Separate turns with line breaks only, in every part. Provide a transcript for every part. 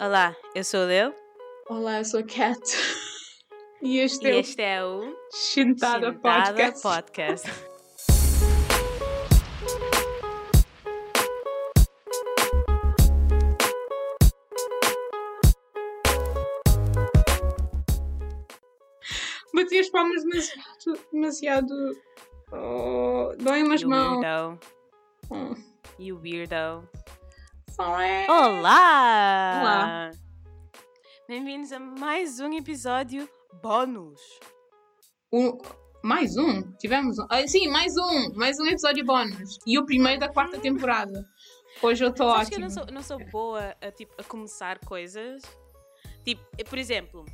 Olá, eu sou o Leo
Olá, eu sou a Cat. E este
e
é o
este é o
Chintada Podcast.
Podcast.
Bati as palmas demasiado. demasiado. Oh, doem as
You
mãos.
weirdo.
Oh,
You weirdo. Olá!
Olá.
Bem-vindos a mais um episódio bônus.
Um- mais um? Tivemos um. Ah, sim, mais um. Mais um episódio bónus. E o primeiro da quarta temporada. Hoje eu estou
Sabes que eu
ótima.
não sou, não sou boa a, tipo, a começar coisas? Tipo, eh, por exemplo,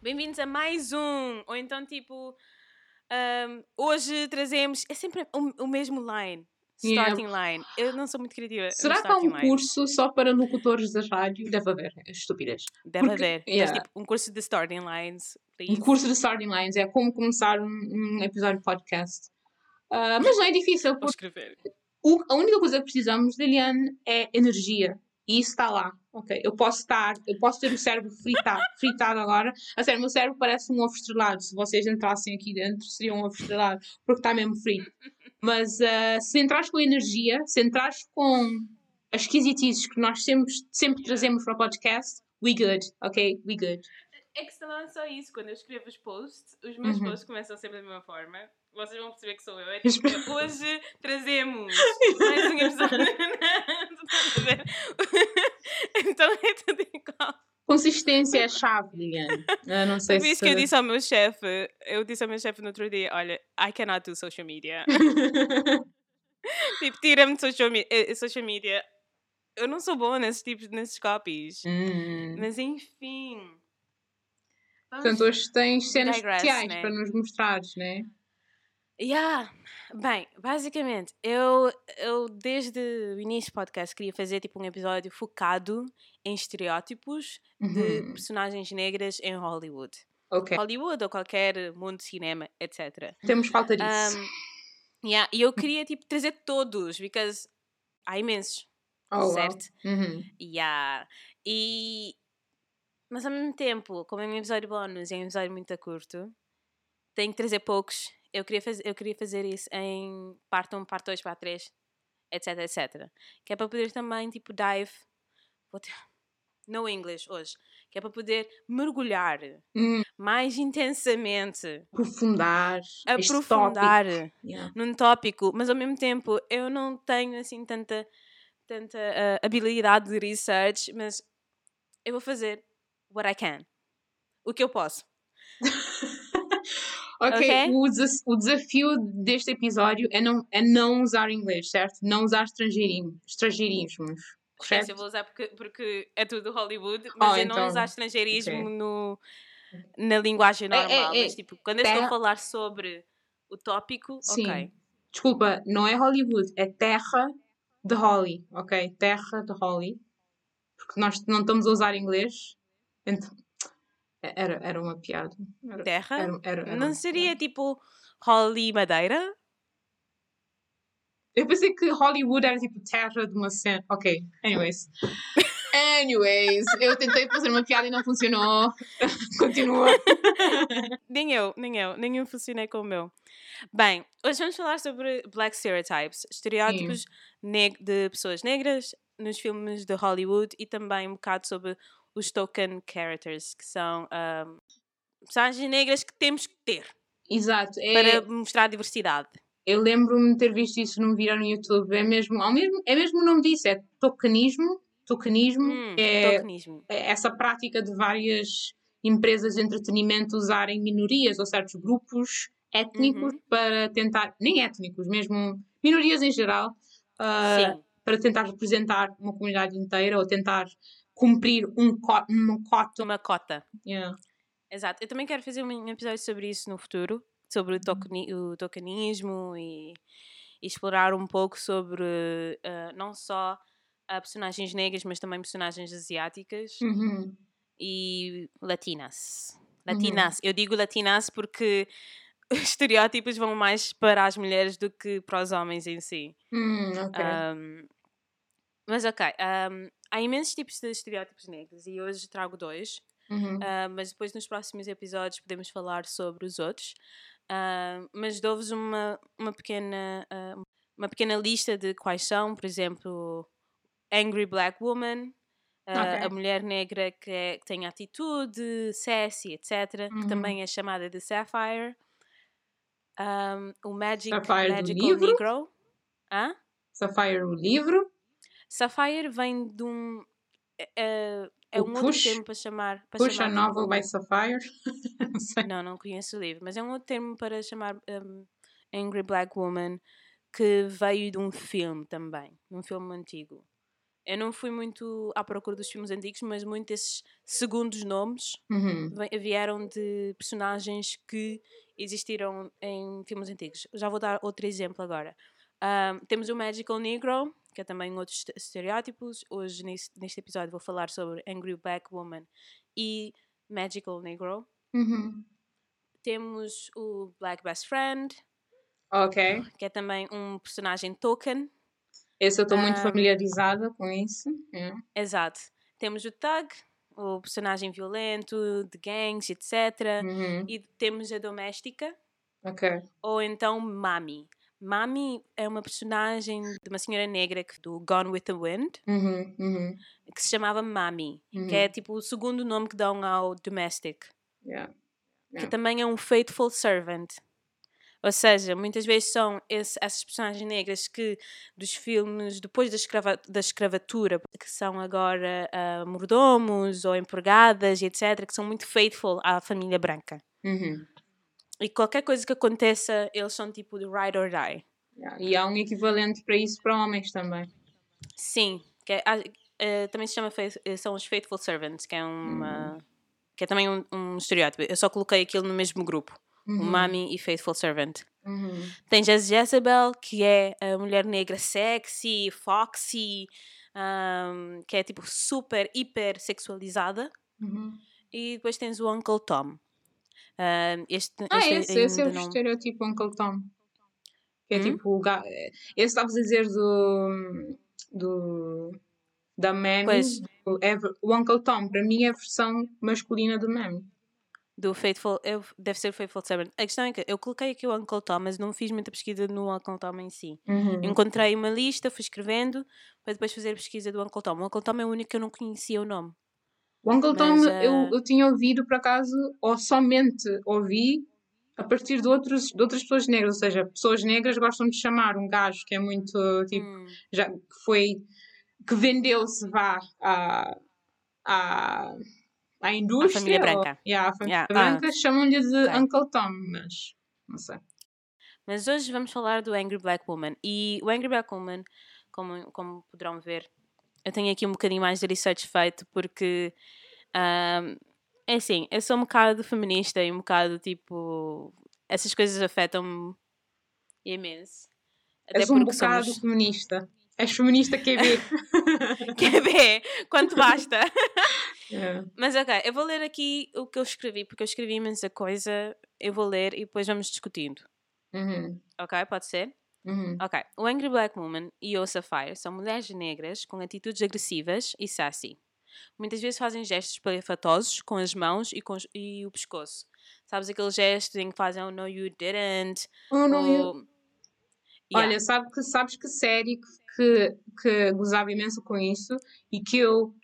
bem-vindos a mais um. Ou então, tipo, ahm, hoje trazemos. É sempre o, o mesmo line.
Yeah.
Starting line. Eu não sou muito criativa.
Será que há um
line.
curso só para locutores da rádio? Deve haver, é estupidez.
Deve
porque-
haver. Mas,
yeah.
tipo, um curso de starting lines. para
Um curso de Starting Lines é como começar um, um episódio de podcast. Ah, mas não é difícil, porque
escrever.
o- a única coisa que precisamos, Liliane, é energia. E isso está lá, ok? Eu posso estar, eu posso ter o cérebro fritado, fritado agora. A sério, o meu cérebro parece um ovo estrelado. Se vocês entrassem aqui dentro, seria um ovo estrelado, porque está mesmo frito. Mas ah, se entrares com energia, se entrares com as esquisitices que nós sempre, sempre trazemos para o podcast, we good, ok? We good.
É que se não é só isso, quando eu escrevo os posts, os meus
Uhum.
posts começam sempre da mesma forma. Vocês vão perceber que sou eu. É tipo, hoje trazemos mais um episódio. Então é tudo igual.
Consistência é a chave, Liliane. Eu não sei
Por isso
se...
que eu disse ao meu chefe, eu disse ao meu chefe no outro dia, olha, I cannot do social media. tipo, tira-me de social, me- eh, social media. Eu não sou boa nesses tipos, nesses copies.
Hum.
Mas enfim.
Portanto, hoje tens cenas
digress,
especiais
né?
para nos mostrares, né?
Yeah. Bem, basicamente, eu, eu desde o início do podcast queria fazer tipo um episódio focado em estereótipos de
Uhum.
personagens negras em Hollywood.
Ok.
Hollywood ou qualquer mundo de cinema, etc.
Temos falta disso.
Um, yeah, E eu queria tipo trazer todos, because há imensos,
oh, wow.
certo?
Uhum.
Yeah. E... Mas ao mesmo tempo, como é um episódio bónus e é um episódio muito curto, tenho que trazer poucos. Eu queria, faz... eu queria fazer isso em parte 1, parte 2, parte 3, etc, etc. Que é para poder também, tipo, dive... Vou ter... No English hoje. Que é para poder mergulhar
Hum,
mais intensamente,
aprofundar.
aprofundar.
Yeah.
num tópico, mas ao mesmo tempo eu não tenho assim tanta, tanta ah, habilidade de research, mas eu vou fazer what I can. O que eu posso.
Ok,
Ok?
O, desa- o desafio deste episódio é não, é não usar inglês, certo? Não usar estrangeirismo, estrangeirismos.
Sim,
Certo?
eu vou usar porque, porque é tudo Hollywood, mas
Oh,
eu não
então,
usar estrangeirismo
ok.
no, na linguagem
É, é,
normal.
é.
Mas tipo, quando eu estou
Terra-
a falar sobre o tópico,
Sim.
ok.
Desculpa, não é Hollywood, é terra de Holly, ok? Terra de Holly. Porque nós não estamos a usar inglês. Então, era, era uma piada. Era,
Terra?
era, era-
não seria
piada.
tipo Holly Madeira?
Eu pensei que Hollywood era tipo terra de uma cena. Ok, anyways. Anyways, eu tentei fazer uma piada e não funcionou. Continua.
Nem eu, nem eu, nem eu funcionei com o meu. Bem, hoje vamos falar sobre Black Stereotypes, estereótipos de pessoas negras nos filmes de Hollywood e também um bocado sobre os token characters, que são ahm, personagens negras que temos que ter
Exato. É,
para mostrar diversidade.
Eu lembro-me de ter visto isso num vídeo no YouTube. É mesmo, ao mesmo, é mesmo o nome disso, é tokenismo. Tokenismo
Hum,
é,
tokenismo.
é essa prática de várias empresas de entretenimento usarem minorias ou certos grupos étnicos
Uhum.
para tentar, nem étnicos, mesmo minorias em geral,
Sim,
para tentar representar uma comunidade inteira ou tentar cumprir um co uma cota.
uma cota.
Yeah.
Exato. Eu também quero fazer um episódio sobre isso no futuro, sobre o, tokeni- o tokenismo e, e explorar um pouco sobre ah, não só ah, personagens negras, mas também personagens asiáticas
Uhum.
e latinas. Latinas. Eu digo latinas porque os estereótipos vão mais para as mulheres do que para os homens em si.
Hum, ok.
Um, mas ok, um, há imensos tipos de estereótipos negros e hoje trago dois.
Uhum.
Uh, mas depois nos próximos episódios podemos falar sobre os outros. Uh, mas dou-vos uma, uma, pequena, uh, uma pequena lista de quais são, por exemplo, Angry Black Woman,
Ok.
a mulher negra que, é- que tem atitude, sassy, etc.,
Uhum.
que também é chamada de Sapphire. Um, o Magic,
Sapphire do
Magical
livro?
Negro. Hã?
Sapphire, o livro.
Sapphire vem de um. É, é- é um outro
Push-
termo para chamar. Para
Push a
chamar,
novel
tipo,
by Sapphire. Não.
Não, não conheço o livro, mas é um outro termo para chamar um, Angry Black Woman que veio de um filme também, um filme antigo. Eu não fui muito à procura dos filmes antigos, mas muitos desses segundos nomes
Uhum.
vieram de personagens que existiram em filmes antigos. Já vou dar outro exemplo agora. Ahm, temos o Magical Negro, que é também outros este- estereótipos. Hoje, neste, episódio, vou falar sobre Angry Black Woman e Magical Negro.
Uhum.
Temos o Black Best Friend,
Ok.
que é também um personagem token.
Esse eu estou muito
Ah.
familiarizada com isso. É.
Exato. Temos o Thug, o personagem violento, de gangs, etc.
Uhum.
E temos a doméstica, ou então Mami. Mami é uma personagem de uma senhora negra que- do Gone with the Wind,
Uhum. Uhum.
que se chamava Mami,
Uhum.
que é tipo o segundo nome que dão ao domestic,
Yeah.
que
Yeah.
também é um faithful servant. Ou seja, muitas vezes são esse- essas personagens negras que dos filmes depois da, escrava, da escravatura, que são agora ah, mordomos ou empregadas etc., que são muito faithful à família branca.
Uhum.
E qualquer coisa que aconteça, eles são tipo de ride or die.
Yeah. E há um equivalente para isso para homens também.
Sim, que é- eh, também se chama eh, são os Faithful Servants, que é uma que é também um, um estereótipo. Eu só coloquei aquilo no mesmo grupo, o
Uhum.
Mami e Faithful Servant.
Uhum.
Tens a Jezebel, que é a mulher negra sexy, foxy, ahm, que é tipo super, hiper sexualizada.
Uhum.
E depois tens o Uncle Tom. Ahm, este,
Ah,
este
esse, esse é o
não-
estereotipo Uncle Tom. Que é
Hum?
tipo o ga... Esse estavas a dizer do. do da Mammy.
Pois.
do O Uncle Tom, para mim, é a versão masculina do Mammy.
do Faithful, eu, deve ser o Faithful Servant. A questão é que eu coloquei aqui o Uncle Tom, mas não fiz muita pesquisa no Uncle Tom em si.
Uhum.
Encontrei uma lista, fui escrevendo, para depois fazer a pesquisa do Uncle Tom. O Uncle Tom é o único que eu não conhecia o nome.
O Uncle Tom
Mas,
eu,
eh,
eu tinha ouvido por acaso, ou somente ouvi a partir de, outros, de outras pessoas negras, ou seja, pessoas negras gostam de chamar um gajo que é muito tipo,
Hum,
já que foi que vendeu-se vá à, à, à indústria
família
ou-
branca.
Yeah, à família
Yeah, ah,
branca chamam-lhe de
ok.
Uncle Tom, mas não sei.
Mas hoje vamos falar do Angry Black Woman. E o Angry Black Woman, como, como poderão ver, eu tenho aqui um bocadinho mais de research feito porque ahm, é assim, eu sou um bocado feminista e um bocado tipo. Essas coisas afetam-me imenso. Até
És um bocado
somos.
feminista. És feminista QB.
Quer ver? Quanto basta?
yeah.
Mas ok, eu vou ler aqui o que eu escrevi, porque eu escrevi imensa coisa. Eu vou ler e depois vamos discutindo.
Uhum.
Ok? Pode ser?
Uhum.
Ok. O Angry Black Woman e o Sapphire são mulheres negras com atitudes agressivas e sassy. Muitas vezes fazem gestos palifatosos com as mãos e, com os- e o pescoço. Sabes aqueles gestos em que fazem oh no you didn't?
Oh, eu-
ou... Yeah.
Olha, sabe que, sabes que série que, que, gozava imenso com isso e que eu,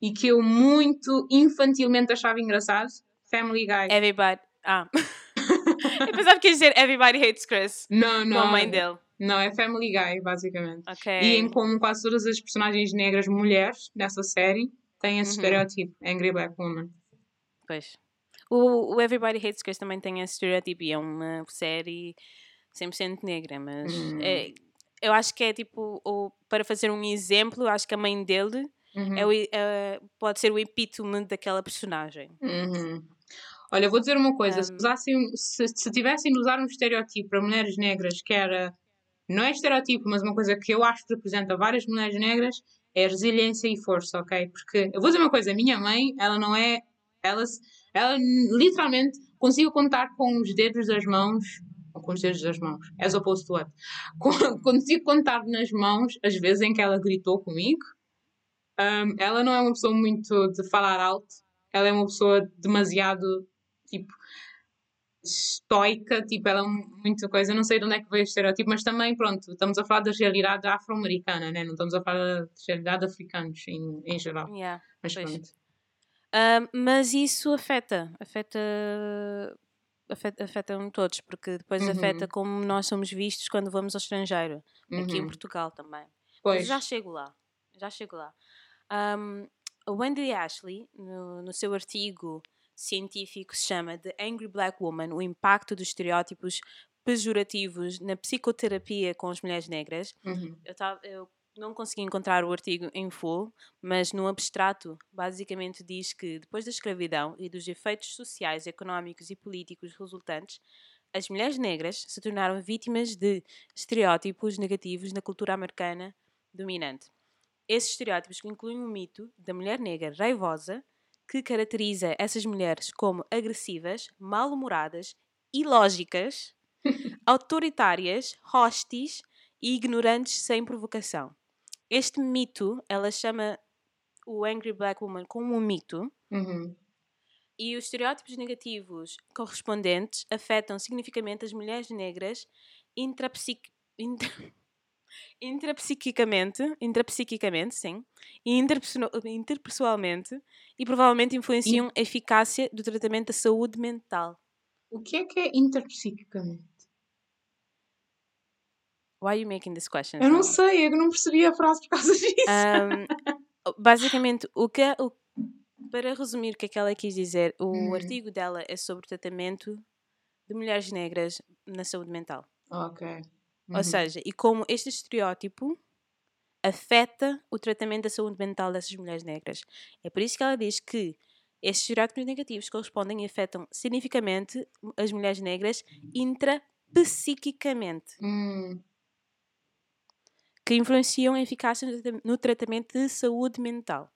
e que eu muito infantilmente achava engraçado? Family Guy.
Everybody... Ah. eu pensava que ia dizer Everybody Hates Chris.
Não,
Com
não.
a mãe dele.
Não, é Family Guy, basicamente.
Ok.
E em como quase todas as personagens negras mulheres nessa série têm esse
Uhum.
estereótipo, Angry Black Woman.
Pois. O, o Everybody Hates Chris também tem esse estereótipo e é uma série 100% negra, mas
Hum.
é- eu acho que é tipo, o, para fazer um exemplo, acho que a mãe dele
Uhum.
é o é- pode ser o epítome daquela personagem.
Uhum. Olha, vou dizer uma coisa: se,
Um,
usassem, se, se tivessem de usar um estereótipo para mulheres negras que era, não é estereótipo, mas uma coisa que eu acho que representa várias mulheres negras, é resiliência e força, ok? Porque eu vou dizer uma coisa: a minha mãe, ela não é, ela, ela literalmente consigo contar com os dedos das mãos. ou Com os dedos das mãos, as opposed to what? Consigo contar nas mãos as vezes em que ela gritou comigo Um, ela não é uma pessoa muito de falar alto, ela é uma pessoa demasiado, tipo, estoica, tipo, ela é muita coisa, eu não sei de onde é que veio o estereótipo, mas também, pronto, estamos a falar da realidade afro-americana, né? não estamos a falar da realidade africanos em, em geral.
Yeah,
mas
pois.
pronto.
Um, mas isso afeta, afeta, afeta, afeta todos, porque depois
Uhum.
afeta como nós somos vistos quando vamos ao estrangeiro, aqui em
Uhum.
Portugal também. Mas
Pois.
já chego lá, já chego lá. Um, a Wendy Ashley, no, no seu artigo científico, se chama The Angry Black Woman: O Impacto dos Estereótipos Pejorativos na Psicoterapia com as Mulheres Negras.
Uhum.
Eu, tava, eu não consegui encontrar o artigo em full, mas no abstrato, basicamente diz que depois da escravidão e dos efeitos sociais, económicos e políticos resultantes, as mulheres negras se tornaram vítimas de estereótipos negativos na cultura americana dominante. Esses estereótipos incluem o mito da mulher negra raivosa, que caracteriza essas mulheres como agressivas, mal-humoradas, ilógicas, autoritárias, hostis e ignorantes sem provocação. Este mito, ela chama o Angry Black Woman como um mito,
Uhum.
e os estereótipos negativos correspondentes afetam significativamente as mulheres negras intrapsic... intra- intrapsiquicamente, intrapsiquicamente, sim, e interpessoalmente, e provavelmente influenciam a eficácia do tratamento da saúde mental.
O que é que é interpsiquicamente?
Why are you making this question?
Eu não sei, eu não percebi a frase por causa disso.
Ahm, basicamente, o que, é- o- para resumir o que é que ela quis dizer, o
Hum.
artigo dela é sobre o tratamento de mulheres negras na saúde mental.
ok.
Ou
Uhum.
seja, e como este estereótipo afeta o tratamento da saúde mental dessas mulheres negras. É por isso que ela diz que estes estereótipos negativos correspondem e afetam significativamente as mulheres negras intrapsiquicamente,
Hum,
que influenciam a eficácia no trata- no tratamento de saúde mental.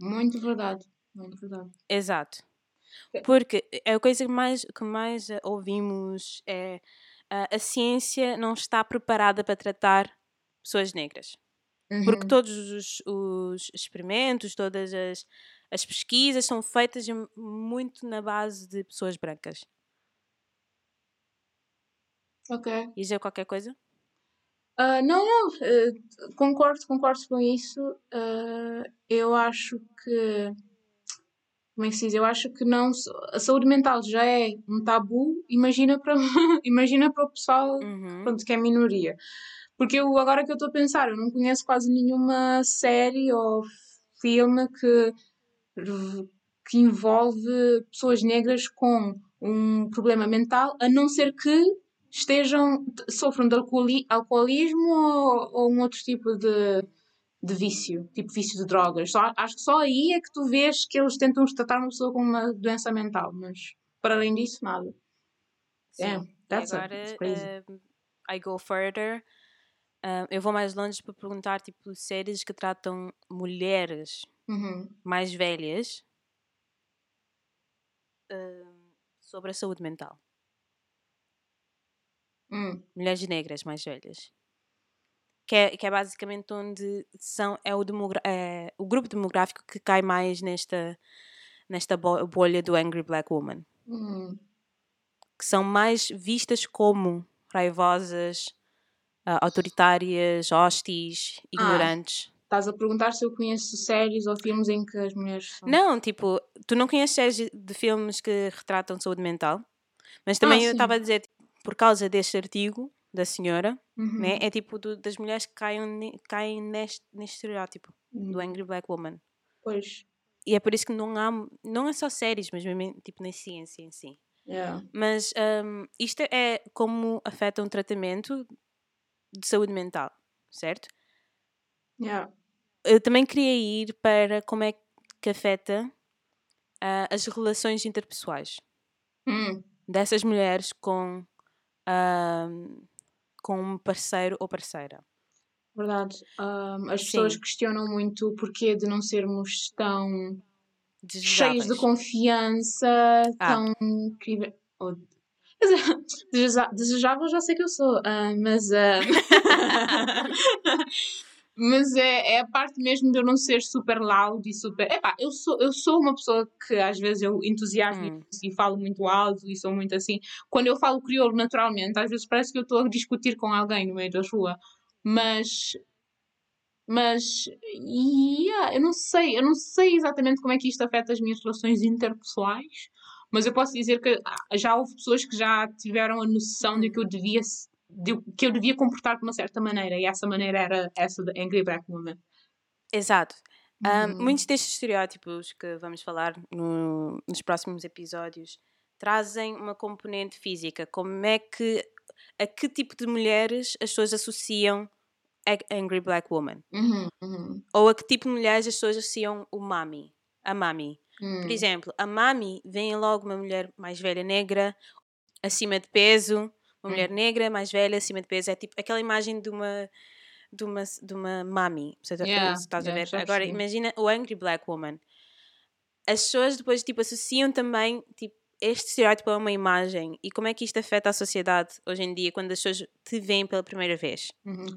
muito verdade. Muito verdade.
Exato.
É.
Porque a coisa que mais, que mais eh, ouvimos é a ciência não está preparada para tratar pessoas negras. Porque
Uhum.
todos os, os experimentos, todas as, as pesquisas são feitas muito na base de pessoas brancas.
Ok.
E dizer qualquer coisa?
Ah, não, não, eh, concordo, concordo com isso. Ah, eu acho que, como é que se diz? Eu acho que não, a saúde mental já é um tabu, imagina para, imagina para o pessoal
Uhum.
pronto, que é minoria. Porque eu, agora que eu estou a pensar, eu não conheço quase nenhuma série ou filme que, que envolve pessoas negras com um problema mental, a não ser que estejam, sofram de alcooli- alcoolismo ou, ou um outro tipo de, de vício, tipo vício de drogas. Só, acho que só aí é que tu vês que eles tentam tratar uma pessoa com uma doença mental, mas para além disso, nada.
Sim.
that's,
e
a,
agora,
that's crazy.
um, I go further. Um, eu vou mais longe para perguntar, tipo, séries que tratam mulheres
Uhum.
mais velhas um, sobre a saúde mental.
Hum,
mulheres negras mais velhas. Que é, que é basicamente onde são, é, o é o grupo demográfico que cai mais nesta, nesta bo- bolha do Angry Black Woman.
hum.
Que são mais vistas como raivosas, ah, autoritárias, hostis, ignorantes.
Estás a perguntar se eu conheço séries ou filmes em que as mulheres são.
Não, tipo, tu não conheces séries de- filmes que retratam saúde mental? Mas também eu
sim.
estava a dizer, tipo, por causa deste artigo da senhora,
Uhum.
né? É tipo do- das mulheres que caem, caem neste, neste estereótipo
Hum,
do Angry Black Woman.
Pois.
E é por isso que não há, não é só séries, mas mesmo tipo na ciência em si.
Yeah.
Mas hum, isto é como afeta um tratamento de saúde mental, certo?
Yeah.
Eu também queria ir para como é que afeta ah, as relações interpessoais
Hum,
dessas mulheres com, ahm, com um parceiro ou parceira.
verdade. Um, as pessoas
Sim.
questionam muito o porquê de não sermos tão cheios de confiança,
Ah.
tão. Oh, Desejável já sei que eu sou, ah, mas. ah, Mas é, é a parte mesmo de eu não ser super loud e super. Epá, eu sou, eu sou uma pessoa que às vezes eu entusiasmo
Hum.
e falo muito alto e sou muito assim. Quando eu falo crioulo naturalmente, às vezes parece que eu estou a discutir com alguém no meio da rua. Mas. Mas. Yeah, eu não sei. Eu não sei exatamente como é que isto afeta as minhas relações interpessoais. Mas eu posso dizer que ah, já houve pessoas que já tiveram a noção de que eu devia de que eu devia comportar de uma certa maneira e essa maneira era essa da Angry Black Woman.
Exato. Um,
Uhum.
muitos destes estereótipos que vamos falar no- nos próximos episódios trazem uma componente física. Como é que. a que tipo de mulheres as pessoas associam a Angry Black Woman?
Uhum, uhum,
Ou a que tipo de mulheres as pessoas associam o mami? A mami. Por
uhum.
exemplo, a mami vem logo uma mulher mais velha negra, acima de peso, uma mulher negra, mais velha, acima de peso. É tipo aquela imagem de uma de uma, de uma mami. Você
Yeah,
estás a
yeah,
ver?
já
Agora
percebi.
imagina o Angry Black Woman. As pessoas depois tipo, associam também tipo, este estereótipo a uma imagem. E como é que isto afeta a sociedade hoje em dia quando as pessoas te veem pela primeira vez?
Uhum.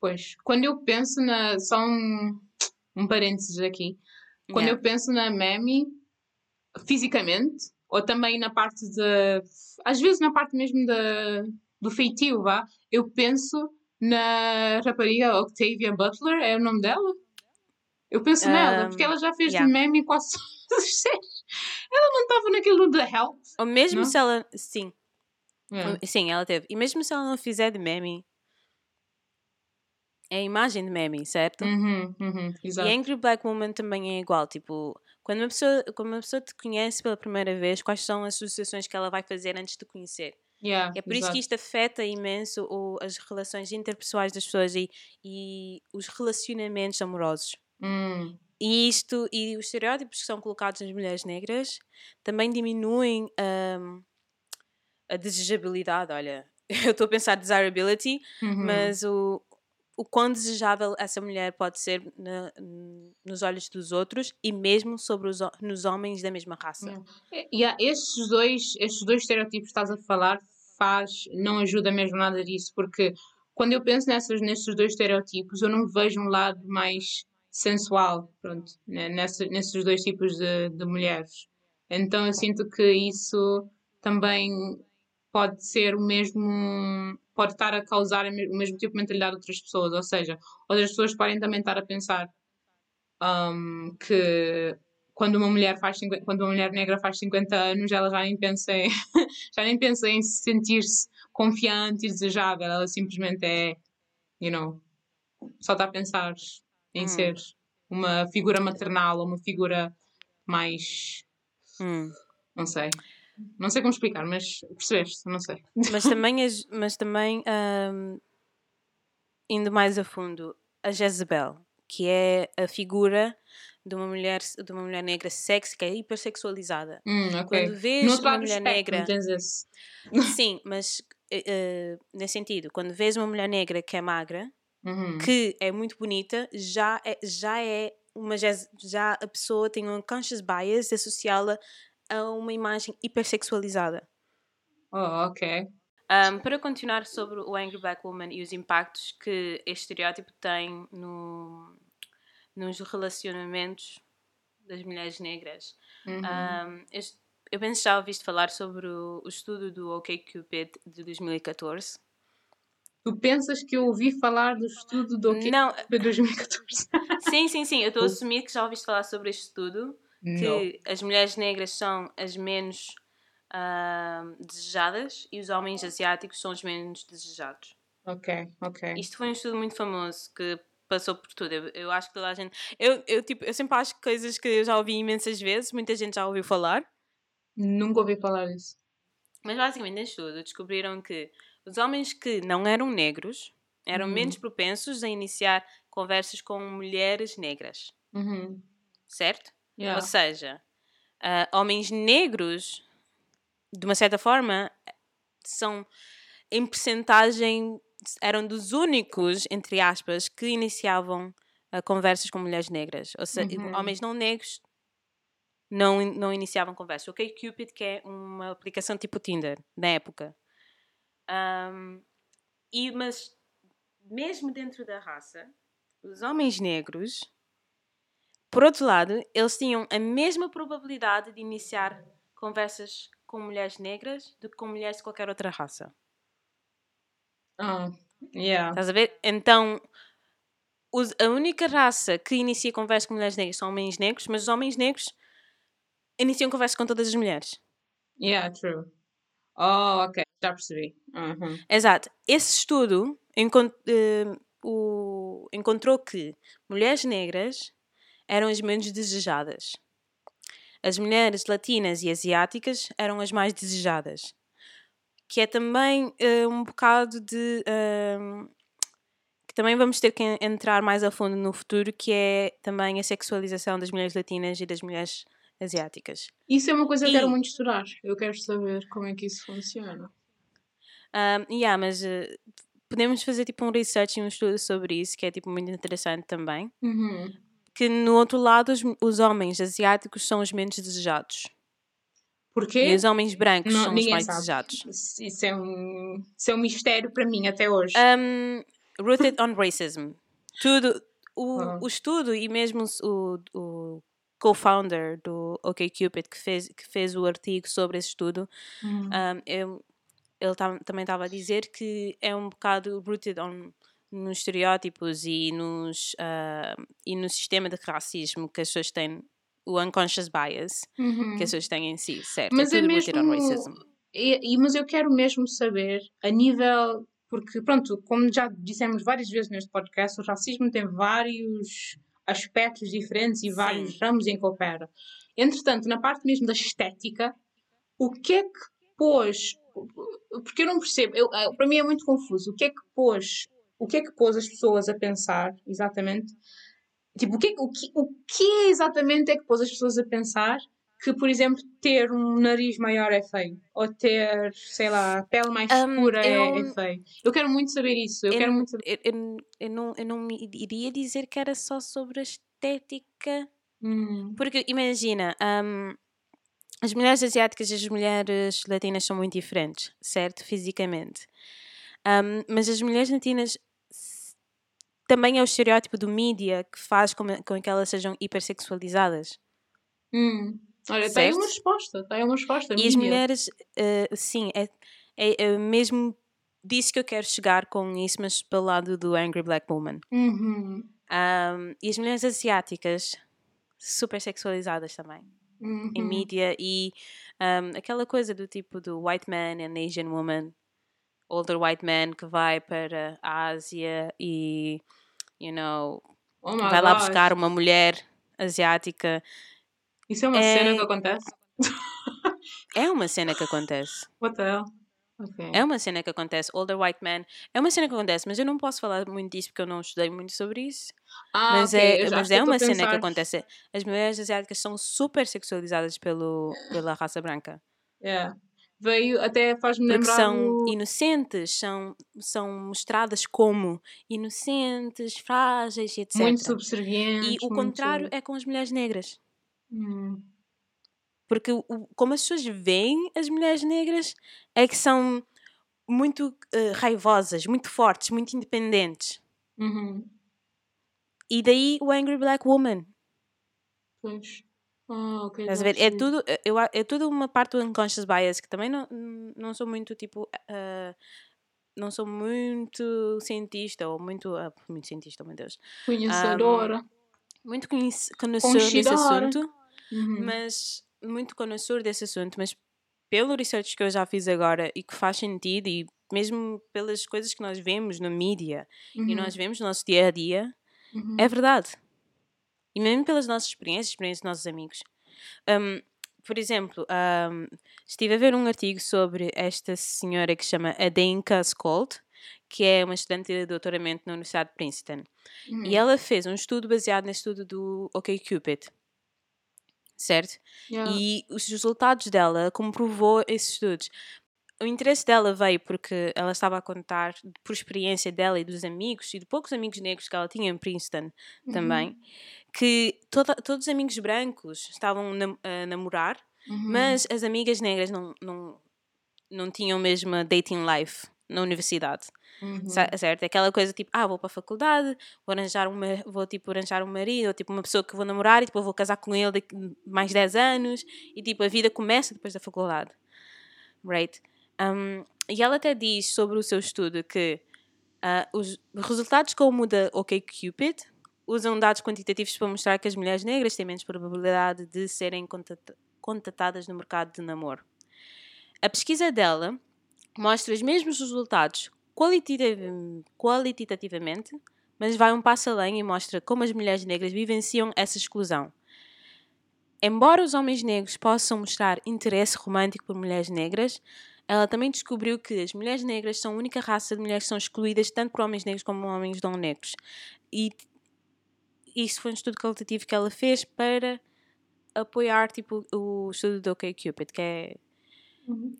Pois, quando eu penso na. Só um, um parênteses aqui. Quando
Yeah.
eu penso na Mami, fisicamente, ou também na parte de. Às vezes na parte mesmo da, do feitio, vá, eu penso na rapariga Octavia Butler, é o nome dela? Eu penso nela, porque
Um,
ela já fez
yeah.
de Mami quase. Ela não estava naquilo de Help.
Ou mesmo
Não?
se ela. Sim,
Yeah.
sim, ela teve. E mesmo se ela não fizer de meme, é a imagem de meme, certo?
Uhum, uhum, exato.
E Angry Black Woman também é igual. Tipo, quando uma, pessoa, quando uma pessoa te conhece pela primeira vez, quais são as associações que ela vai fazer antes de conhecer?
Yeah,
É por isso
exato.
que isto afeta imenso o, as relações interpessoais das pessoas e, e os relacionamentos amorosos.
Hum,
E isto, e os estereótipos que são colocados nas mulheres negras também diminuem hum, a desejabilidade. Olha, eu estou a pensar desirability,
uhum.
mas o, o quão desejável essa mulher pode ser na- nos olhos dos outros e mesmo sobre os, nos homens da mesma raça.
Yeah. E há estes dois, estes dois estereótipos que estás a falar faz, não ajuda mesmo nada disso, porque quando eu penso nessas, nestes dois estereótipos, eu não vejo um lado mais sensual, pronto, né, nesses dois tipos de, de mulheres. Então eu sinto que isso também pode ser o mesmo, pode estar a causar o me- o mesmo tipo de mentalidade de outras pessoas, ou seja, outras pessoas podem também estar a pensar um, que quando uma mulher faz 50, quando uma mulher negra faz 50 anos, ela já nem pensa em, já nem pensa em sentir-se confiante e desejável, ela simplesmente é, you know, só está a pensar em
Hum.
ser uma figura maternal ou uma figura mais,
Hum.
não sei, não sei como explicar, mas percebeste, não sei.
Mas também, as- mas também hum, indo mais a fundo, a Jezebel, que é a figura de uma mulher, de uma mulher negra sexy, que é hipersexualizada.
Hum, ok.
Quando vês
No
uma mulher negra. Sim, mas eh, nesse sentido, quando vês uma mulher negra que é magra,
Uhum.
que é muito bonita, já é, já é uma já a pessoa tem um conscious bias de associá-la a uma imagem hipersexualizada.
Oh, ok.
Um, para continuar sobre o Angry Black Woman e os impactos que este estereótipo tem no, nos relacionamentos das mulheres negras.
Uhum.
Um, este- eu penso que já ouviste falar sobre o, o estudo do OkCupid de 2014.
Tu pensas que eu ouvi falar do estudo do
Não,
de 2014?
sim, sim, sim. Eu estou a assumir que já ouviste falar sobre este estudo.
Não.
que as mulheres negras são as menos ahm, desejadas e os homens asiáticos são os menos desejados.
Ok, ok.
Isto foi um estudo muito famoso que passou por tudo. Eu, eu acho que toda a gente. Eu, eu, tipo, eu sempre acho coisas que eu já ouvi imensas vezes, muita gente já ouviu falar,
Nunca ouvi falar disso.
mas basicamente neste estudo descobriram que os homens que não eram negros eram
Uhum.
menos propensos a iniciar conversas com mulheres negras,
Uhum.
certo?
Yeah.
Ou seja, ah, homens negros, de uma certa forma, são em percentagem eram dos únicos, entre aspas, que iniciavam ah, conversas com mulheres negras. Ou seja,
Uhum.
homens não negros não, não iniciavam conversas. O Cupid que é uma aplicação tipo Tinder, na época. Ahm, e, mas, mesmo dentro da raça, os homens negros, por outro lado, eles tinham a mesma probabilidade de iniciar conversas com mulheres negras do que com mulheres de qualquer outra raça.
Ah, yeah.
Estás a ver? Então, os- a única raça que inicia conversa com mulheres negras são homens negros, mas os homens negros iniciam conversa com todas as mulheres.
Yeah, true. Oh, ok. Já percebi. Uhum.
Exato. Esse estudo encon- eh, o- encontrou que mulheres negras eram as menos desejadas. As mulheres latinas e asiáticas eram as mais desejadas. Que é também eh, um bocado de. ehm, que também vamos ter que en- entrar mais a fundo no futuro, que é também a sexualização das mulheres latinas e das mulheres asiáticas.
Isso é uma coisa que eu quero muito estudar. Eu quero saber como é que isso funciona.
Um, yeah, mas eh, podemos fazer tipo um research e um estudo sobre isso, que é tipo muito interessante também.
Uhum.
Que no outro lado, os, os homens asiáticos são os menos desejados.
Porquê?
E os homens brancos
Não,
são os mais
sabe.
desejados.
Isso é, um, isso é um mistério para mim até hoje.
Um, rooted on racism. Tudo, o,
Ah.
o estudo e mesmo o, o co-founder do OkCupid que fez, que fez o artigo sobre esse estudo,
Uhum.
um, eu- ele tam- também estava a dizer que é um bocado rooted on, nos estereótipos e, nos, ah, e no sistema de racismo que as pessoas têm, o unconscious bias
Uhum.
que as pessoas têm em si, certo?
Mas
é
é mesmo. E, e- mas eu quero mesmo saber, a nível. Porque, pronto, como já dissemos várias vezes neste podcast, o racismo tem vários aspectos diferentes e vários
Sim.
ramos em que opera. Entretanto, na parte mesmo da estética, o que é que pôs. Porque eu não percebo, eu- eh, para mim é muito confuso. O que é que pôs. O que é que pôs as pessoas a pensar, exatamente? Tipo, o que, é que- o que, o que exatamente é que pôs as pessoas a pensar que, por exemplo, ter um nariz maior é feio. Ou ter, sei lá, pele mais
Um,
escura é,
eu-
é feio. Eu quero muito saber isso. Eu,
Eu
quero
não-
muito saber.
Eu, eu- eu não, eu não iria dizer que era só sobre a estética.
Hum,
Porque imagina, hum, as mulheres asiáticas e as mulheres latinas são muito diferentes, certo? Fisicamente. Hum, mas as mulheres latinas também é o estereótipo do mídia que faz com, com que elas sejam hipersexualizadas.
hum. Olha,
Certo?
uma resposta. Aí uma resposta.
E as
mídia.
mulheres, eh, sim, é, é, é mesmo disso que eu quero chegar com isso, mas pelo lado do Angry Black Woman.
Uhum,
Um, e as mulheres asiáticas, super sexualizadas também, em
uhum.
mídia. E um, aquela coisa do tipo do white man and Asian woman, older white man que vai para a Ásia e, you know,
Oh
vai lá buscar uma mulher asiática.
Isso é uma
É-
cena que acontece?
É uma cena que acontece.
What the hell? Ok.
É uma cena que acontece. Older white man. É uma cena que acontece, mas eu não posso falar muito disso porque eu não estudei muito sobre isso.
Ah,
mas
ok,
é, mas é uma cena que acontece. As mulheres asiáticas são super sexualizadas pelo, pela raça branca.
Yeah. Veio, até faz-me
Porque
lembrar
são
o...
inocentes, são, são mostradas como inocentes, frágeis etc.
muito subservientes.
e o
muito-
contrário é com as mulheres negras.
Hum.
Porque como as pessoas veem as mulheres negras é que são muito eh, raivosas, muito fortes, muito independentes.
Uhum.
E daí o Angry Black Woman.
Pois. Ah, ok.
Estás a ver? É tudo, eu, a- é tudo uma parte do unconscious bias que também não, não sou muito tipo. ah, não sou muito cientista ou muito. ah, muito cientista, oh meu Deus.
Conhecedora.
Muito conhece- conhecedor desse assunto,
Uhum.
mas. Muito conhecedor desse assunto, mas pelo research que eu já fiz agora e que faz sentido, e mesmo pelas coisas que nós vemos na mídia e
Uhum.
nós vemos no nosso dia a dia,
Uhum.
É verdade. E mesmo pelas nossas experiências, experiências dos nossos amigos. Um, por exemplo, um, estive a ver um artigo sobre esta senhora que se chama Adenka Skold, que é uma estudante de doutoramento na Universidade de Princeton.
Uhum.
E ela fez um estudo baseado no estudo do OkCupid. Certo?
Yeah.
E os resultados dela comprovou esses estudos. O interesse dela veio porque ela estava a contar por experiência dela e dos amigos e de poucos amigos negros que ela tinha em Princeton
Uhum.
também, que toda- todos os amigos brancos estavam a namorar,
Uhum.
mas as amigas negras não, não, não tinham mesmo a dating life na universidade.
Uhum.
Certo? É aquela coisa tipo, ah, vou para a faculdade, vou arranjar uma, vou tipo arranjar um marido, ou tipo uma pessoa que vou namorar e tipo vou casar com ele daqui mais 10 anos e tipo a vida começa depois da faculdade. Right? Um, e ela até diz sobre o seu estudo que ah, os resultados como o da OkCupid usam dados quantitativos para mostrar que as mulheres negras têm menos probabilidade de serem contata- contatadas no mercado de namoro. A pesquisa dela mostra os mesmos resultados qualitativ- qualitativamente, mas vai um passo além e mostra como as mulheres negras vivenciam essa exclusão. Embora os homens negros possam mostrar interesse romântico por mulheres negras, ela também descobriu que as mulheres negras são a única raça de mulheres que são excluídas tanto por homens negros como homens não negros. E isso foi um estudo qualitativo que ela fez para apoiar tipo, o estudo do OkCupid, que é
Uhum.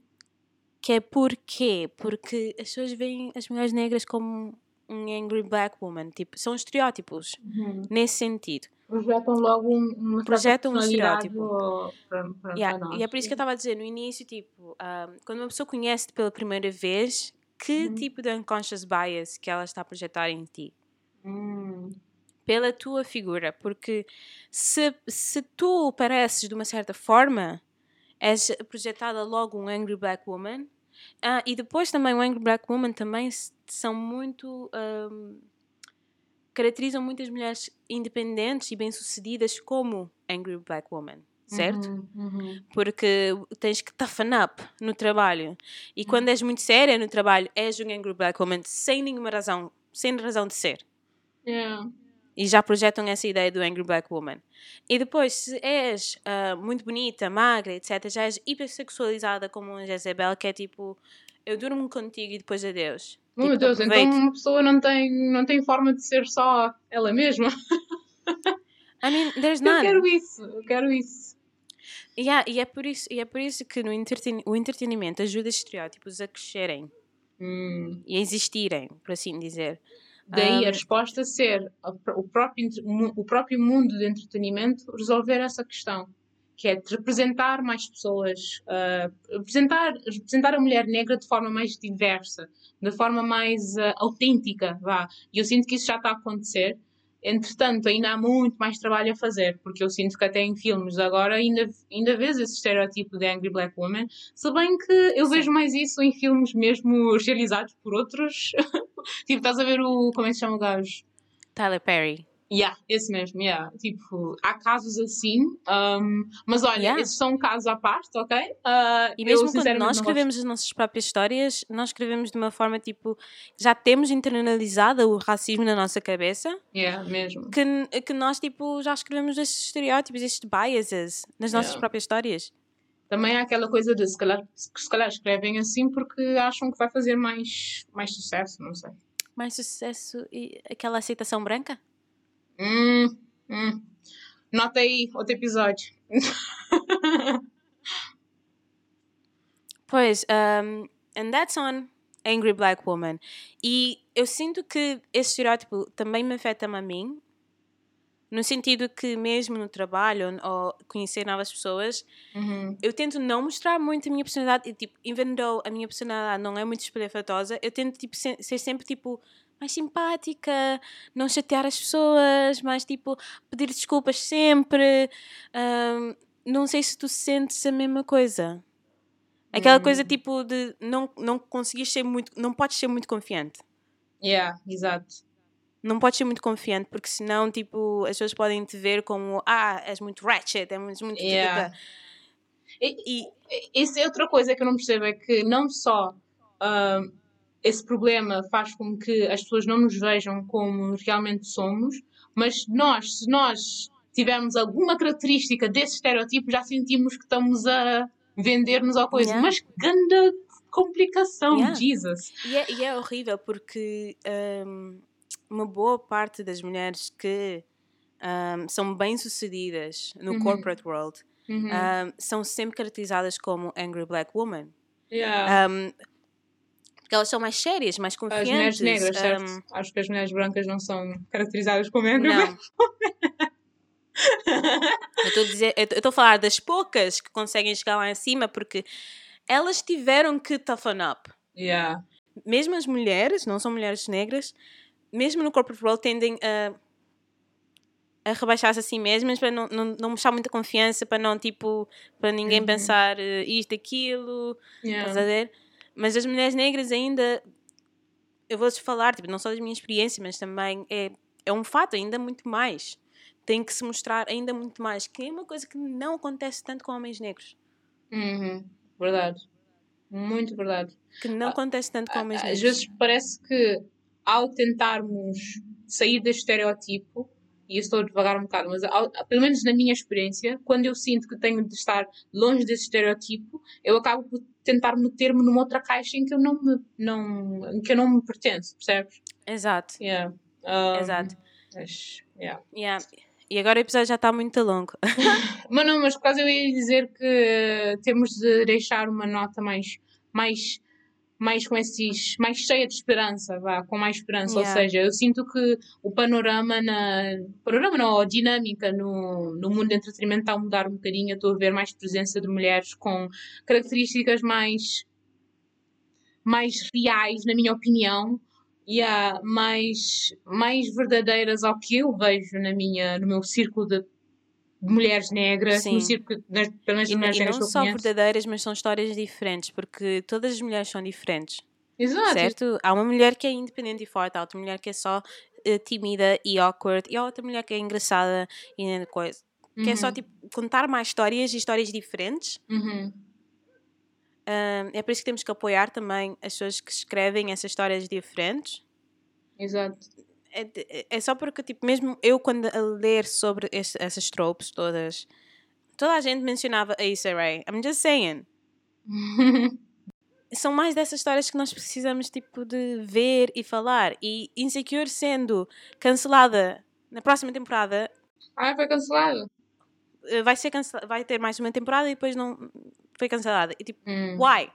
que é porquê? Porque as pessoas veem as mulheres negras como um angry black woman. Tipo, são estereótipos
Uhum.
nesse sentido.
Projetam logo um, uma
Projetam um estereótipo.
ao- para, para,
Yeah,
nós.
e é por isso que eu estava a dizer no início, tipo, ah, quando uma pessoa conhece pela primeira vez, que
Uhum.
tipo de unconscious bias que ela está a projetar em ti?
Hum.
Pela tua figura. Porque se, se tu pareces de uma certa forma, és projetada logo um angry black woman. Ah, e depois também o angry black woman também são muito... ahm, caracterizam muitas mulheres independentes e bem-sucedidas como angry black woman. Certo?
Uhum, uhum.
porque tens que toughen up no trabalho. E quando és muito séria no trabalho, és um angry black woman sem nenhuma razão, sem razão de ser.
Yeah.
E já projetam essa ideia do angry black woman. E depois, se és ah, muito bonita, magra, etc., já és hipersexualizada como a Jezebel, que é tipo, eu durmo contigo e depois adeus.
Oh, meu
Tipo,
Deus, então uma pessoa não tem, não tem forma de ser só ela mesma.
I mean, there's
Eu
none.
quero isso, eu quero isso.
Yeah, e, é por isso, e é por isso que no entreten o entretenimento ajuda os estereótipos a crescerem
Hum.
e a existirem, por assim dizer.
Daí a
Um,
resposta ser a o próprio, o próprio mundo de entretenimento resolver essa questão, que é de representar mais pessoas, ah, representar, representar a mulher negra de forma mais diversa, de forma mais ah, autêntica, vá. E eu sinto que isso já está a acontecer. Entretanto, ainda há muito mais trabalho a fazer, porque eu sinto que até em filmes agora ainda, ainda vês esse estereótipo de Angry Black Woman, se bem que eu
Sim.
vejo mais isso em filmes mesmo realizados por outros. tipo, estás a ver o. Como é que se chama o gajo?
Tyler Perry.
Yeah, esse mesmo, yeah. Tipo, há casos assim, um, mas olha,
Yeah.
esses são um caso à parte, ok? Uh,
E
eu,
mesmo quando
sinceramente,
nós escrevemos as nossas próprias histórias, nós escrevemos de uma forma tipo. Já temos internalizado o racismo na nossa cabeça,
Yeah, mesmo.
que, que nós tipo já escrevemos estes estereótipos, estes biases nas nossas
Yeah.
próprias histórias.
Também há aquela coisa de se calhar, se calhar escrevem assim porque acham que vai fazer mais, mais sucesso, não sei.
Mais sucesso e aquela aceitação branca?
Hum, hum. Nota aí outro episódio.
Pois, um, and that's on Angry Black Woman. E eu sinto que esse estereótipo também me afeta-me a mim, no sentido que mesmo no trabalho ou conhecer novas pessoas,
Uhum.
eu tento não mostrar muito a minha personalidade. E, tipo, even though a minha personalidade não é muito espalhafatosa, eu tento tipo, se- ser sempre tipo mais simpática, não chatear as pessoas, mais tipo pedir desculpas sempre. Ahm, não sei se tu sentes a mesma coisa. Aquela coisa tipo de não, não conseguir ser muito. Não podes ser muito confiante.
Yeah, exato.
Não podes ser muito confiante, porque senão, tipo, as pessoas podem te ver como ah, és muito ratchet, és muito.
Yeah. E,
E,
Isso é outra coisa que eu não percebo, é que não só ahm, esse problema faz com que as pessoas não nos vejam como realmente somos, mas nós, se nós tivermos alguma característica desse estereotipo, já sentimos que estamos a vender-nos ao coisa.
Yeah.
Mas grande complicação,
Yeah.
Jesus.
E é, e é horrível porque hum, uma boa parte das mulheres que hum, são bem-sucedidas no
Uhum.
corporate world
Uhum.
hum, são sempre caracterizadas como angry black woman.
Yeah.
Hum, porque elas são mais sérias, mais
As mulheres
confiantes.
negras, certo?
hum,
Acho que as mulheres brancas não são caracterizadas como angry
não. Eu estou a falar das poucas que conseguem chegar lá em cima porque elas tiveram que toughen up.
Yeah.
mesmo as mulheres, não são mulheres negras, mesmo no corporate world tendem a a rebaixar-se a si mesmas para não, não, não mostrar muita confiança, para não, tipo, para ninguém
Uhum.
pensar eh, isto, aquilo, estás a
Yeah.
ver? Mas as mulheres negras ainda, eu vou-vos falar, tipo, não só das minhas experiências, mas também é, é um fato, ainda muito mais. Tem que se mostrar ainda muito mais, que é uma coisa que não acontece tanto com homens negros.
Uhum. Verdade. Muito verdade.
Que não
Ah,
acontece tanto com homens
Às
negros.
vezes parece que ao tentarmos sair deste estereotipo, e eu estou a devagar um bocado, mas ao- pelo menos na minha experiência, quando eu sinto que tenho de estar longe desse estereotipo, eu acabo por tentar meter-me numa outra caixa em que eu não me, não, em que eu não me pertenço, percebes?
Exato,
Yeah. Um,
exato.
mas, yeah.
Yeah. E agora o episódio já está muito longo.
Mas não, mas quase eu ia dizer que temos de deixar uma nota mais, mais, mais com esses, mais cheia de esperança, vá, com mais esperança.
Yeah.
Ou seja, eu sinto que o panorama na, panorama não, a dinâmica no, no mundo do entretenimento está a mudar um bocadinho. Eu estou a ver mais presença de mulheres com características mais, mais reais, na minha opinião. E há mais, mais verdadeiras ao que eu vejo na minha, no meu círculo de mulheres negras,
Sim.
no círculo, das, pelo menos
E,
mulheres
e
negras
não só
conheço.
verdadeiras, mas são histórias diferentes, porque todas as mulheres são diferentes,
Exato.
certo? Há uma mulher que é independente e forte, há outra mulher que é só eh, tímida e awkward, e há outra mulher que é engraçada e coisa. Que é só
Uhum,
tipo contar mais histórias e histórias diferentes.
uhum.
É por isso que temos que apoiar também as pessoas que escrevem essas histórias diferentes.
Exato.
É, é só porque, tipo, mesmo eu quando a ler sobre esse- essas tropes todas, toda a gente mencionava a Issa Rae. I'm just saying. são mais dessas histórias que nós precisamos tipo de ver e falar e Insecure sendo cancelada na próxima temporada
ah, foi cancelado.
eh, vai ser cancela vai ter mais uma temporada e depois não foi cancelada e tipo
Hum.
why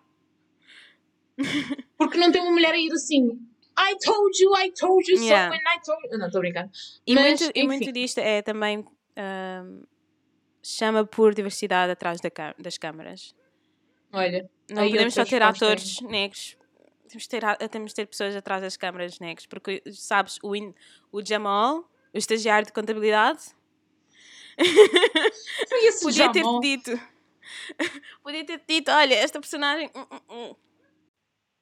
Porque não tem uma mulher a ir assim. I told you, I told you
Yeah.
so, and I told you. Não, estou brincando.
e
Mas,
muito e muito disto é também ahm, chama por diversidade atrás da das câmaras
Olha,
não podemos só ter atores negros temos de ter, temos de ter pessoas atrás das câmaras negras porque sabes o, In- o Jamal o estagiário de contabilidade Podia ter
Jamal.
dito. Podia ter dito, olha, esta personagem. hum, hum, hum.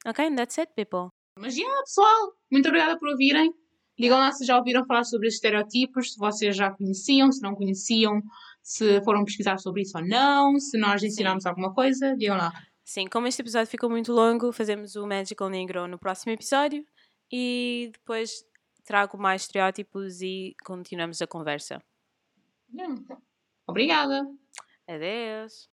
Ok, that's it, people.
Mas, yeah, pessoal, muito obrigada por ouvirem. Digam lá se já ouviram falar sobre estes estereotipos, se vocês já conheciam, se não conheciam, se foram pesquisar sobre isso ou não, se nós ensinámos alguma coisa, digam lá.
Sim, como este episódio ficou muito longo, fazemos o Magical Negro no próximo episódio e depois trago mais estereótipos e continuamos a conversa.
Yeah. Obrigada.
Adeus.